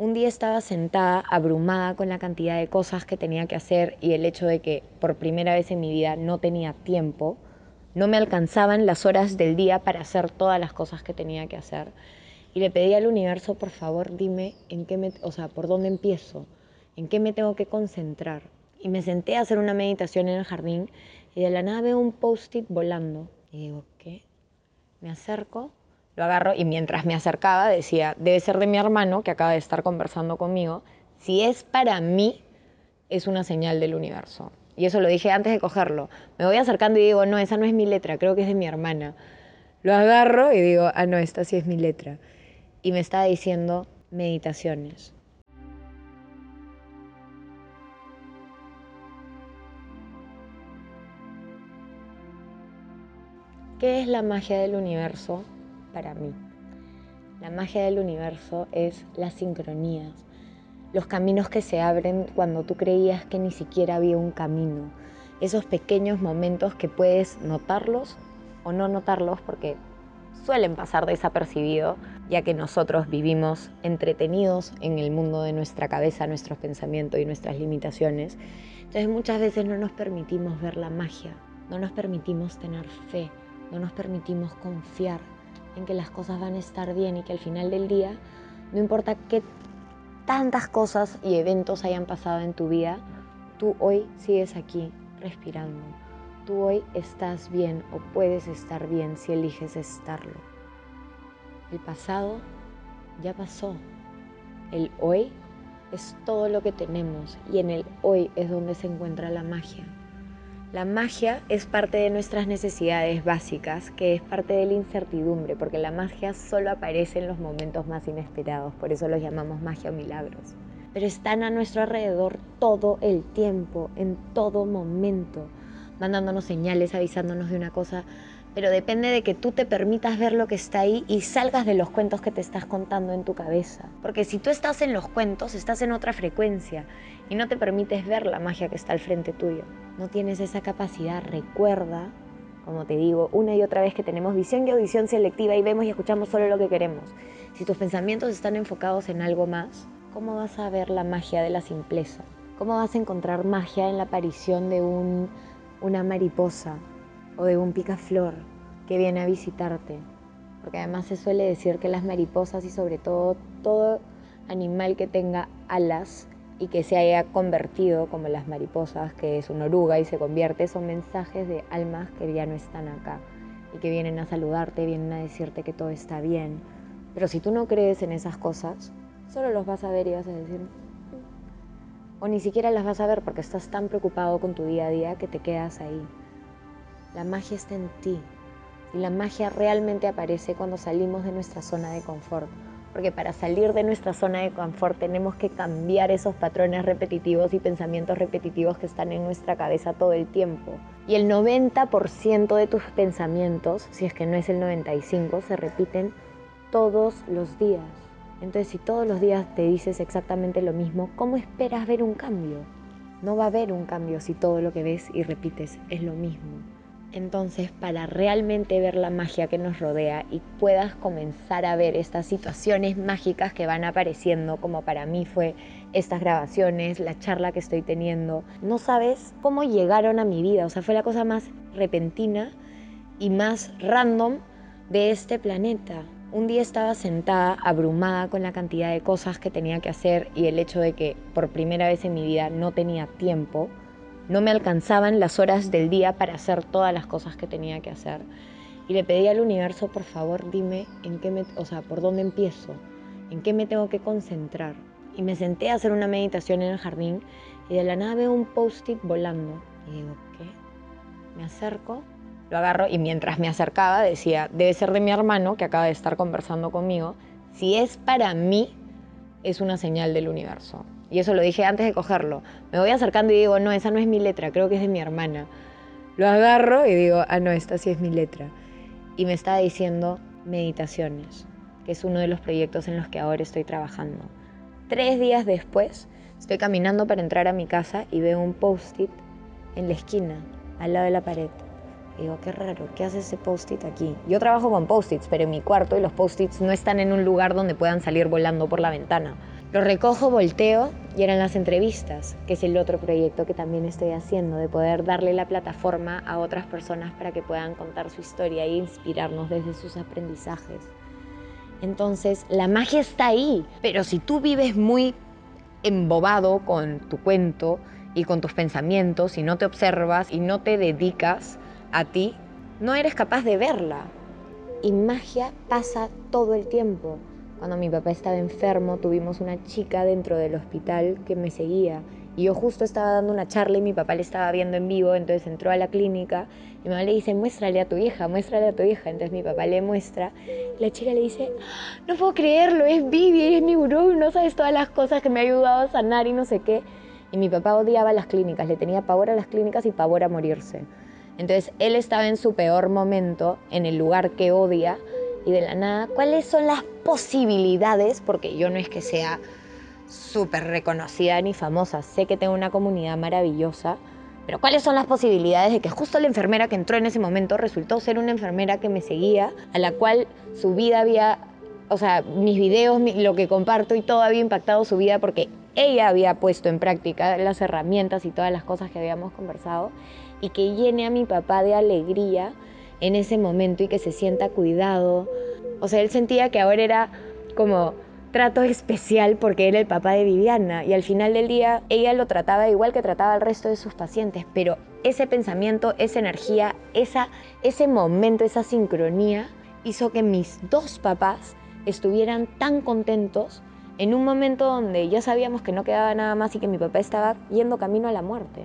Un día estaba sentada, abrumada con la cantidad de cosas que tenía que hacer y el hecho de que por primera vez en mi vida no tenía tiempo, no me alcanzaban las horas del día para hacer todas las cosas que tenía que hacer. Y le pedí al universo, por favor, dime en qué me, o sea, por dónde empiezo, en qué me tengo que concentrar. Y me senté a hacer una meditación en el jardín y de la nada veo un post-it volando. Y digo, ¿qué? Me acerco lo agarro y mientras me acercaba decía, debe ser de mi hermano que acaba de estar conversando conmigo. Si es para mí, es una señal del universo. Y eso lo dije antes de cogerlo. Me voy acercando y digo, no, esa no es mi letra, creo que es de mi hermana. Lo agarro y digo, ah, no, esta sí es mi letra. Y me estaba diciendo meditaciones. ¿Qué es la magia del universo? Para mí. La magia del universo es las sincronías, los caminos que se abren cuando tú creías que ni siquiera había un camino, esos pequeños momentos que puedes notarlos o no notarlos porque suelen pasar desapercibido, ya que nosotros vivimos entretenidos en el mundo de nuestra cabeza, nuestros pensamientos y nuestras limitaciones. Entonces muchas veces no nos permitimos ver la magia, no nos permitimos tener fe, no nos permitimos confiar en que las cosas van a estar bien y que al final del día, no importa qué tantas cosas y eventos hayan pasado en tu vida, tú hoy sigues aquí respirando. Tú hoy estás bien o puedes estar bien si eliges estarlo. El pasado ya pasó. El hoy es todo lo que tenemos y en el hoy es donde se encuentra la magia. La magia es parte de nuestras necesidades básicas, que es parte de la incertidumbre, porque la magia solo aparece en los momentos más inesperados, por eso los llamamos magia o milagros. Pero están a nuestro alrededor todo el tiempo, en todo momento, mandándonos señales, avisándonos de una cosa pero depende de que tú te permitas ver lo que está ahí y salgas de los cuentos que te estás contando en tu cabeza. Porque si tú estás en los cuentos, estás en otra frecuencia y no te permites ver la magia que está al frente tuyo. No tienes esa capacidad. Recuerda, como te digo, una y otra vez que tenemos visión y audición selectiva y vemos y escuchamos solo lo que queremos. Si tus pensamientos están enfocados en algo más, ¿cómo vas a ver la magia de la simpleza? ¿Cómo vas a encontrar magia en la aparición de un, una mariposa o de un picaflor que viene a visitarte. Porque además se suele decir que las mariposas y sobre todo todo animal que tenga alas y que se haya convertido como las mariposas, que es una oruga y se convierte, son mensajes de almas que ya no están acá y que vienen a saludarte, vienen a decirte que todo está bien. Pero si tú no crees en esas cosas, solo los vas a ver y vas a decir... Mm". O ni siquiera las vas a ver porque estás tan preocupado con tu día a día que te quedas ahí. La magia está en ti. Y la magia realmente aparece cuando salimos de nuestra zona de confort. Porque para salir de nuestra zona de confort tenemos que cambiar esos patrones repetitivos y pensamientos repetitivos que están en nuestra cabeza todo el tiempo. Y el 90% de tus pensamientos, si es que no es el 95%, se repiten todos los días. Entonces, si todos los días te dices exactamente lo mismo, ¿cómo esperas ver un cambio? No va a haber un cambio si todo lo que ves y repites es lo mismo. Entonces, para realmente ver la magia que nos rodea y puedas comenzar a ver estas situaciones mágicas que van apareciendo, como para mí fue estas grabaciones, la charla que estoy teniendo, no sabes cómo llegaron a mi vida. O sea, fue la cosa más repentina y más random de este planeta. Un día estaba sentada, abrumada con la cantidad de cosas que tenía que hacer y el hecho de que por primera vez en mi vida no tenía tiempo no me alcanzaban las horas del día para hacer todas las cosas que tenía que hacer. Y le pedí al universo, por favor, dime en qué me, o sea, por dónde empiezo, en qué me tengo que concentrar. Y me senté a hacer una meditación en el jardín y de la nada veo un post-it volando. Y digo, ¿qué? Me acerco, lo agarro y mientras me acercaba decía, debe ser de mi hermano que acaba de estar conversando conmigo. Si es para mí, es una señal del universo. Y eso lo dije antes de cogerlo. Me voy acercando y digo, no, esa no es mi letra, creo que es de mi hermana. Lo agarro y digo, ah, no, esta sí es mi letra. Y me estaba diciendo meditaciones, que es uno de los proyectos en los que ahora estoy trabajando. Tres días después, estoy caminando para entrar a mi casa y veo un post-it en la esquina, al lado de la pared. Y digo, qué raro, ¿qué hace ese post-it aquí? Yo trabajo con post-its, pero en mi cuarto y los post-its no están en un lugar donde puedan salir volando por la ventana Lo recojo, volteo y eran las entrevistas, que es el otro proyecto que también estoy haciendo, de poder darle la plataforma a otras personas para que puedan contar su historia e inspirarnos desde sus aprendizajes. Entonces, la magia está ahí, pero si tú vives muy embobado con tu cuento y con tus pensamientos y no te observas y no te dedicas a ti, no eres capaz de verla. Y magia pasa todo el tiempo. Cuando mi papá estaba enfermo, tuvimos una chica dentro del hospital que me seguía. Y yo justo estaba dando una charla y mi papá le estaba viendo en vivo, entonces entró a la clínica mi mamá le dice, muéstrale a tu hija, muéstrale a tu hija. Entonces mi papá le muestra la chica le dice, no puedo creerlo, es Vivi, es mi gurú, no sabes todas las cosas que me ha ayudado a sanar y no sé qué. Y mi papá odiaba las clínicas, le tenía pavor a las clínicas y pavor a morirse. Entonces él estaba en su peor momento, en el lugar que odia, y de la nada, ¿cuáles son las posibilidades? Porque yo no es que sea súper reconocida ni famosa, sé que tengo una comunidad maravillosa, pero ¿cuáles son las posibilidades de que justo la enfermera que entró en ese momento resultó ser una enfermera que me seguía, a la cual su vida había, o sea, mis videos, lo que comparto y todo había impactado su vida porque ella había puesto en práctica las herramientas y todas las cosas que habíamos conversado y que llene a mi papá de alegría en ese momento y que se sienta cuidado. O sea, él sentía que ahora era como trato especial porque era el papá de Viviana y al final del día ella lo trataba igual que trataba al resto de sus pacientes, pero ese pensamiento, esa energía, esa, ese momento, esa sincronía hizo que mis dos papás estuvieran tan contentos en un momento donde ya sabíamos que no quedaba nada más y que mi papá estaba yendo camino a la muerte.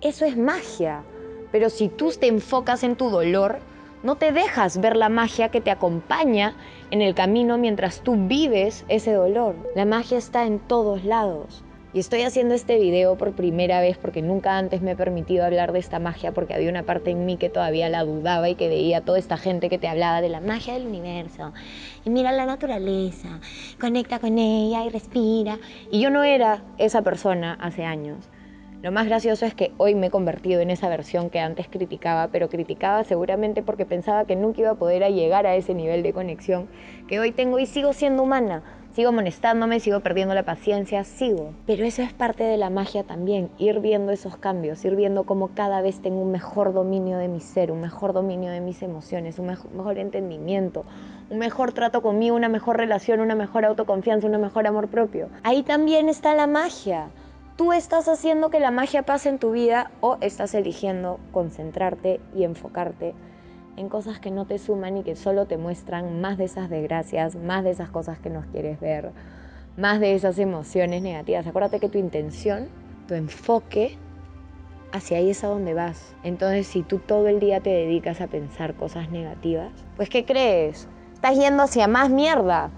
Eso es magia. Pero si tú te enfocas en tu dolor, no te dejas ver la magia que te acompaña en el camino mientras tú vives ese dolor. La magia está en todos lados. Y estoy haciendo este video por primera vez porque nunca antes me he permitido hablar de esta magia porque había una parte en mí que todavía la dudaba y que veía toda esta gente que te hablaba de la magia del universo. Y mira la naturaleza, conecta con ella y respira. Y yo no era esa persona hace años. Lo más gracioso es que hoy me he convertido en esa versión que antes criticaba, pero criticaba seguramente porque pensaba que nunca iba a poder llegar a ese nivel de conexión que hoy tengo y sigo siendo humana. Sigo molestándome, sigo perdiendo la paciencia, sigo. Pero eso es parte de la magia también, ir viendo esos cambios, ir viendo cómo cada vez tengo un mejor dominio de mi ser, un mejor dominio de mis emociones, un mejor, mejor entendimiento, un mejor trato conmigo, una mejor relación, una mejor autoconfianza, un mejor amor propio. Ahí también está la magia tú estás haciendo que la magia pase en tu vida o estás eligiendo concentrarte y enfocarte en cosas que no te suman y que solo te muestran más de esas desgracias, más de esas cosas que no quieres ver, más de esas emociones negativas. Acuérdate que tu intención, tu enfoque, hacia ahí es a donde vas. Entonces, si tú todo el día te dedicas a pensar cosas negativas, pues ¿qué crees? Estás yendo hacia más mierda.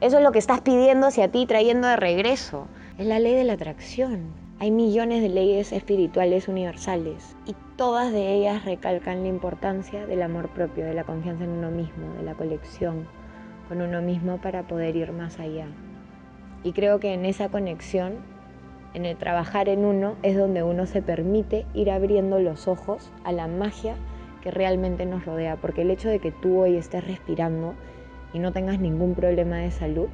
Eso es lo que estás pidiendo hacia ti, trayendo de regreso. Es la ley de la atracción. Hay millones de leyes espirituales universales y todas de ellas recalcan la importancia del amor propio, de la confianza en uno mismo, de la colección con uno mismo para poder ir más allá. Y creo que en esa conexión, en el trabajar en uno, es donde uno se permite ir abriendo los ojos a la magia que realmente nos rodea, porque el hecho de que tú hoy estés respirando y no tengas ningún problema de salud,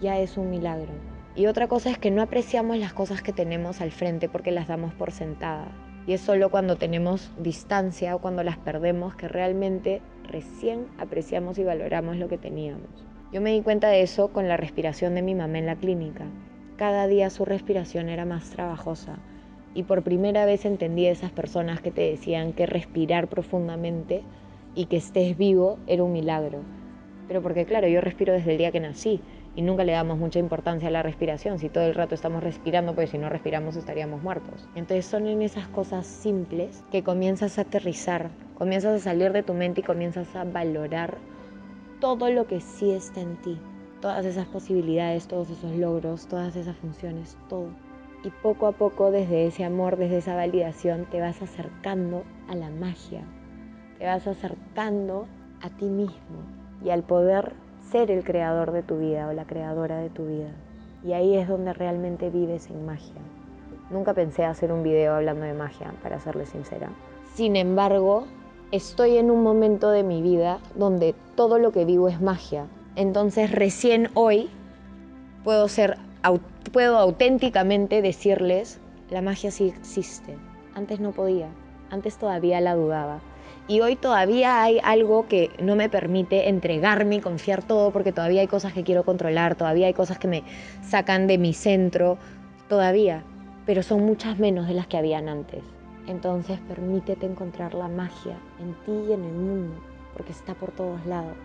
ya es un milagro. Y otra cosa es que no apreciamos las cosas que tenemos al frente porque las damos por sentada. Y es solo cuando tenemos distancia o cuando las perdemos que realmente recién apreciamos y valoramos lo que teníamos. Yo me di cuenta de eso con la respiración de mi mamá en la clínica. Cada día su respiración era más trabajosa y por primera vez entendí a esas personas que te decían que respirar profundamente y que estés vivo era un milagro. Pero porque claro, yo respiro desde el día que nací y nunca le damos mucha importancia a la respiración. Si todo el rato estamos respirando, pues si no respiramos estaríamos muertos. Entonces son en esas cosas simples que comienzas a aterrizar, comienzas a salir de tu mente y comienzas a valorar todo lo que sí está en ti. Todas esas posibilidades, todos esos logros, todas esas funciones, todo. Y poco a poco desde ese amor, desde esa validación, te vas acercando a la magia. Te vas acercando a ti mismo y al poder ser el creador de tu vida o la creadora de tu vida. Y ahí es donde realmente vives en magia. Nunca pensé hacer un video hablando de magia, para serle sincera. Sin embargo, estoy en un momento de mi vida donde todo lo que vivo es magia. Entonces recién hoy puedo ser puedo auténticamente decirles, la magia sí existe. Antes no podía, antes todavía la dudaba. Y hoy todavía hay algo que no me permite entregarme y confiar todo porque todavía hay cosas que quiero controlar, todavía hay cosas que me sacan de mi centro, todavía, pero son muchas menos de las que habían antes. Entonces permítete encontrar la magia en ti y en el mundo, porque está por todos lados.